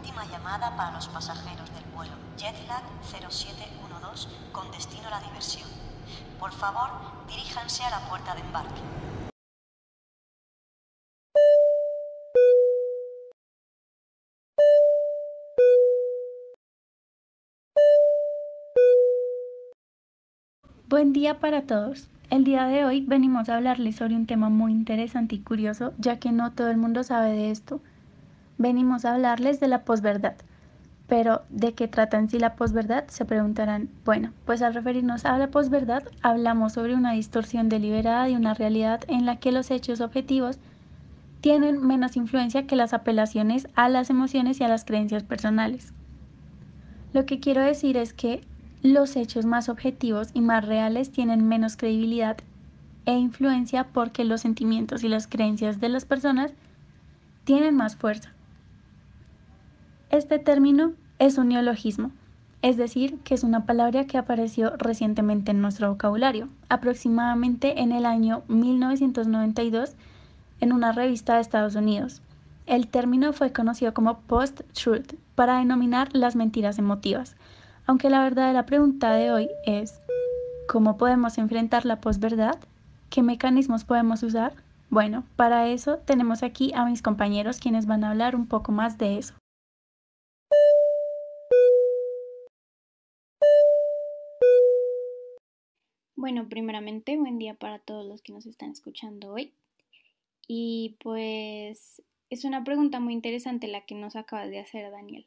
Última llamada para los pasajeros del vuelo Jetlag 0712 con destino a la diversión. Por favor, diríjanse a la puerta de embarque. Buen día para todos. El día de hoy venimos a hablarles sobre un tema muy interesante y curioso, ya que no todo el mundo sabe de esto. Venimos a hablarles de la posverdad. Pero, ¿de qué trata en sí la posverdad? Se preguntarán. Bueno, pues al referirnos a la posverdad, hablamos sobre una distorsión deliberada de una realidad en la que los hechos objetivos tienen menos influencia que las apelaciones a las emociones y a las creencias personales. Lo que quiero decir es que los hechos más objetivos y más reales tienen menos credibilidad e influencia porque los sentimientos y las creencias de las personas tienen más fuerza. Este término es un neologismo, es decir, que es una palabra que apareció recientemente en nuestro vocabulario, aproximadamente en el año 1992 en una revista de Estados Unidos. El término fue conocido como post-truth para denominar las mentiras emotivas, aunque la verdadera pregunta de hoy es, ¿cómo podemos enfrentar la posverdad? ¿Qué mecanismos podemos usar? Bueno, para eso tenemos aquí a mis compañeros quienes van a hablar un poco más de eso. Bueno, primeramente, buen día para todos los que nos están escuchando hoy. Y pues es una pregunta muy interesante la que nos acabas de hacer, Daniela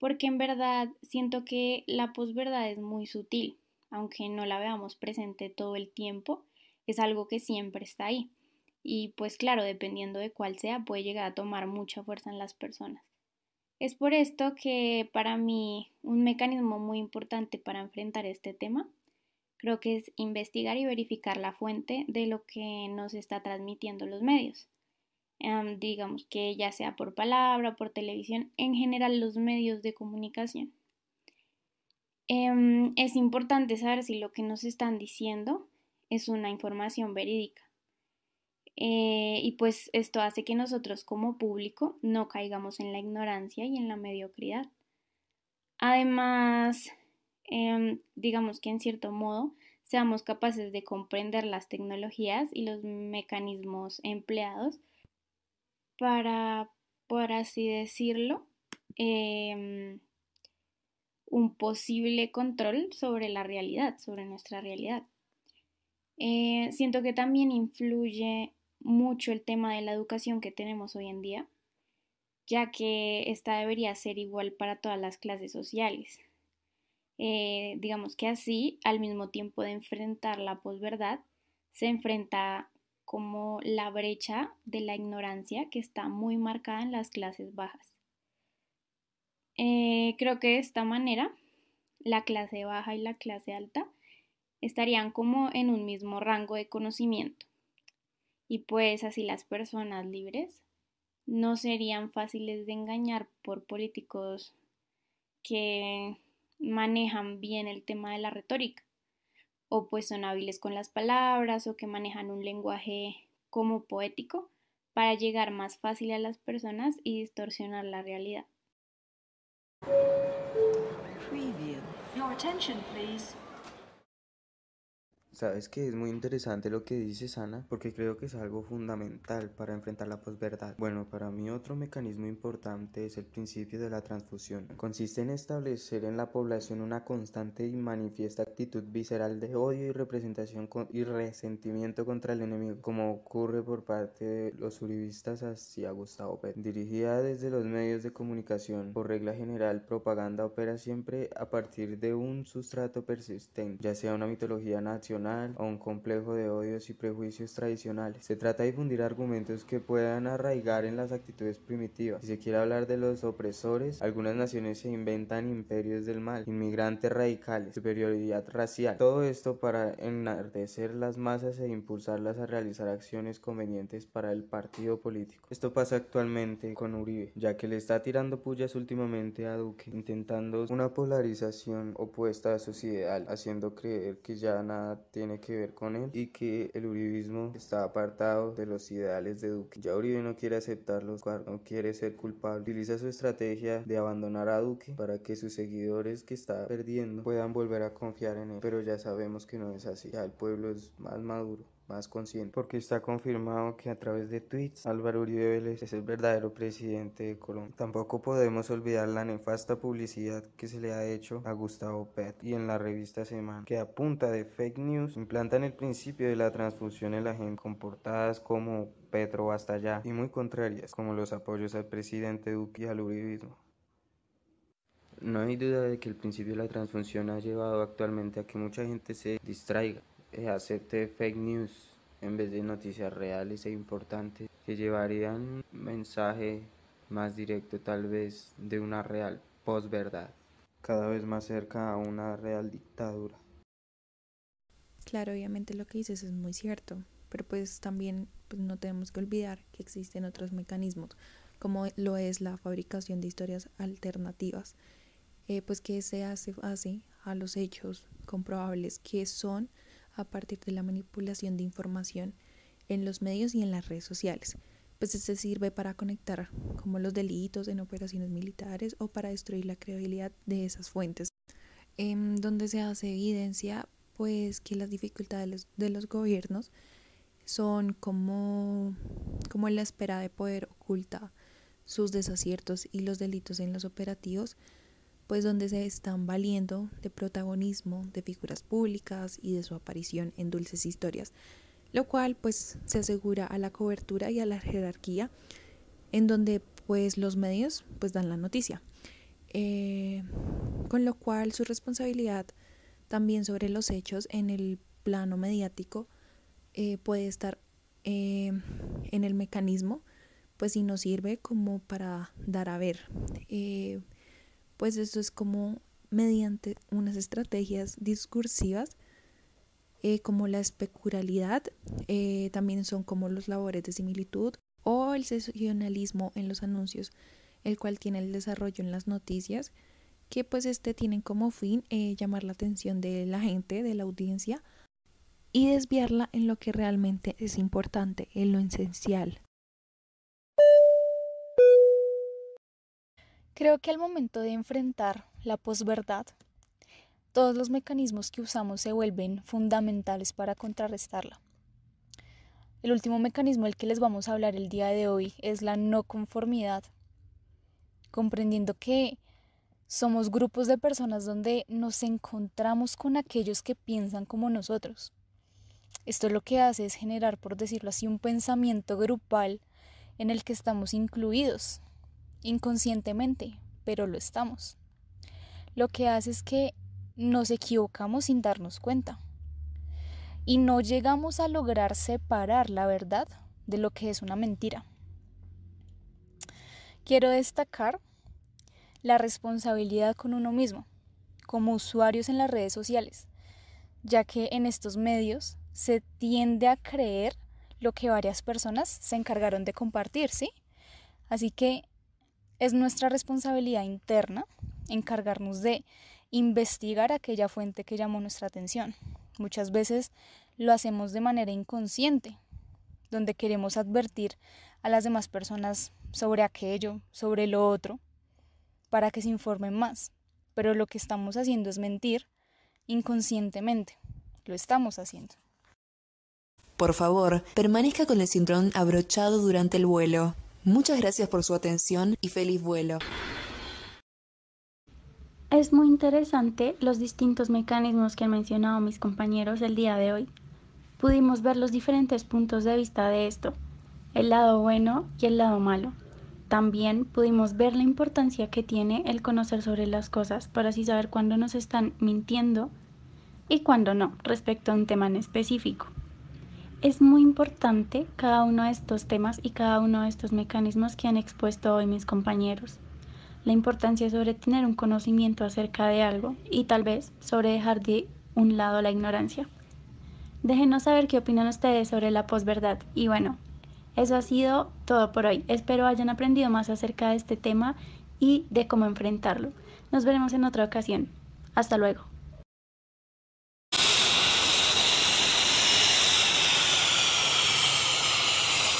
porque en verdad siento que la posverdad es muy sutil, aunque no la veamos presente todo el tiempo, es algo que siempre está ahí. Y pues claro, dependiendo de cuál sea, puede llegar a tomar mucha fuerza en las personas. Es por esto que para mí un mecanismo muy importante para enfrentar este tema creo que es investigar y verificar la fuente de lo que nos está transmitiendo los medios digamos que ya sea por palabra, por televisión, en general los medios de comunicación. Em, es importante saber si lo que nos están diciendo es una información verídica. Eh, y pues esto hace que nosotros como público no caigamos en la ignorancia y en la mediocridad. Además, em, digamos que en cierto modo seamos capaces de comprender las tecnologías y los mecanismos empleados para, por así decirlo, em, un posible control sobre la realidad, sobre nuestra realidad. Eh, siento que también influye mucho el tema de la educación que tenemos hoy en día, ya que esta debería ser igual para todas las clases sociales. Eh, digamos que así, al mismo tiempo de enfrentar la posverdad, se enfrenta como la brecha de la ignorancia que está muy marcada en las clases bajas. Eh, creo que de esta manera la clase baja y la clase alta estarían como en un mismo rango de conocimiento y pues así las personas libres no serían fáciles de engañar por políticos que manejan bien el tema de la retórica o pues son hábiles con las palabras o que manejan un lenguaje como poético para llegar más fácil a las personas y distorsionar la realidad. Sabes que es muy interesante lo que dice Sana porque creo que es algo fundamental para enfrentar la posverdad. Bueno, para mí otro mecanismo importante es el principio de la transfusión. Consiste en establecer en la población una constante y manifiesta actitud visceral de odio y representación y resentimiento contra el enemigo, como ocurre por parte de los uribistas hacia Gustavo Petro. Dirigida desde los medios de comunicación, por regla general, propaganda opera siempre a partir de un sustrato persistente, ya sea una mitología nacional o un complejo de odios y prejuicios tradicionales. Se trata de difundir argumentos que puedan arraigar en las actitudes primitivas. Si se quiere hablar de los opresores, algunas naciones se inventan imperios del mal, inmigrantes radicales, superioridad racial. Todo esto para enardecer las masas e impulsarlas a realizar acciones convenientes para el partido político. Esto pasa actualmente con Uribe, ya que le está tirando pullas últimamente a Duque, intentando una polarización opuesta a su ideal, haciendo creer que ya nada tiene que ver con él y que el uribismo está apartado de los ideales de Duque. Ya Uribe no quiere aceptarlos, no quiere ser culpable. Utiliza su estrategia de abandonar a Duque para que sus seguidores que está perdiendo puedan volver a confiar en él. Pero ya sabemos que no es así. Ya el pueblo es más maduro más consciente, porque está confirmado que a través de tweets Álvaro Uribe Vélez es el verdadero presidente de Colombia. Tampoco podemos olvidar la nefasta publicidad que se le ha hecho a Gustavo Pet y en la revista Semana, que a punta de fake news implantan el principio de la transfusión en la gente con portadas como Petro hasta allá y muy contrarias como los apoyos al presidente Duque y al uribismo. No hay duda de que el principio de la transfusión ha llevado actualmente a que mucha gente se distraiga acepte fake news en vez de noticias reales e importantes que llevarían un mensaje más directo tal vez de una real posverdad, cada vez más cerca a una real dictadura. Claro, obviamente lo que dices es muy cierto, pero pues también pues, no tenemos que olvidar que existen otros mecanismos, como lo es la fabricación de historias alternativas, eh, pues que se hace así a los hechos comprobables que son a partir de la manipulación de información en los medios y en las redes sociales. Pues este sirve para conectar como los delitos en operaciones militares o para destruir la credibilidad de esas fuentes. En donde se hace evidencia pues que las dificultades de los gobiernos son como, como la espera de poder oculta sus desaciertos y los delitos en los operativos pues donde se están valiendo de protagonismo de figuras públicas y de su aparición en dulces historias, lo cual pues se asegura a la cobertura y a la jerarquía en donde pues los medios pues dan la noticia, eh, con lo cual su responsabilidad también sobre los hechos en el plano mediático eh, puede estar eh, en el mecanismo pues si nos sirve como para dar a ver pues esto es como mediante unas estrategias discursivas eh, como la especularidad, eh, también son como los labores de similitud o el sezonalismo en los anuncios, el cual tiene el desarrollo en las noticias, que pues este tienen como fin eh, llamar la atención de la gente, de la audiencia, y desviarla en lo que realmente es importante, en lo esencial. Creo que al momento de enfrentar la posverdad, todos los mecanismos que usamos se vuelven fundamentales para contrarrestarla. El último mecanismo del que les vamos a hablar el día de hoy es la no conformidad, comprendiendo que somos grupos de personas donde nos encontramos con aquellos que piensan como nosotros. Esto lo que hace es generar, por decirlo así, un pensamiento grupal en el que estamos incluidos, inconscientemente, pero lo estamos. Lo que hace es que nos equivocamos sin darnos cuenta y no llegamos a lograr separar la verdad de lo que es una mentira. Quiero destacar la responsabilidad con uno mismo, como usuarios en las redes sociales, ya que en estos medios se tiende a creer lo que varias personas se encargaron de compartir, ¿sí? Así que es nuestra responsabilidad interna encargarnos de investigar aquella fuente que llamó nuestra atención. Muchas veces lo hacemos de manera inconsciente, donde queremos advertir a las demás personas sobre aquello, sobre lo otro, para que se informen más. Pero lo que estamos haciendo es mentir inconscientemente. Lo estamos haciendo. Por favor, permanezca con el cinturón abrochado durante el vuelo. Muchas gracias por su atención y feliz vuelo. Es muy interesante los distintos mecanismos que han mencionado mis compañeros el día de hoy. Pudimos ver los diferentes puntos de vista de esto, el lado bueno y el lado malo. También pudimos ver la importancia que tiene el conocer sobre las cosas para así saber cuándo nos están mintiendo y cuándo no respecto a un tema en específico. Es muy importante cada uno de estos temas y cada uno de estos mecanismos que han expuesto hoy mis compañeros. La importancia sobre tener un conocimiento acerca de algo y tal vez sobre dejar de un lado la ignorancia. Déjenos saber qué opinan ustedes sobre la posverdad. Y bueno, eso ha sido todo por hoy. Espero hayan aprendido más acerca de este tema y de cómo enfrentarlo. Nos veremos en otra ocasión. Hasta luego.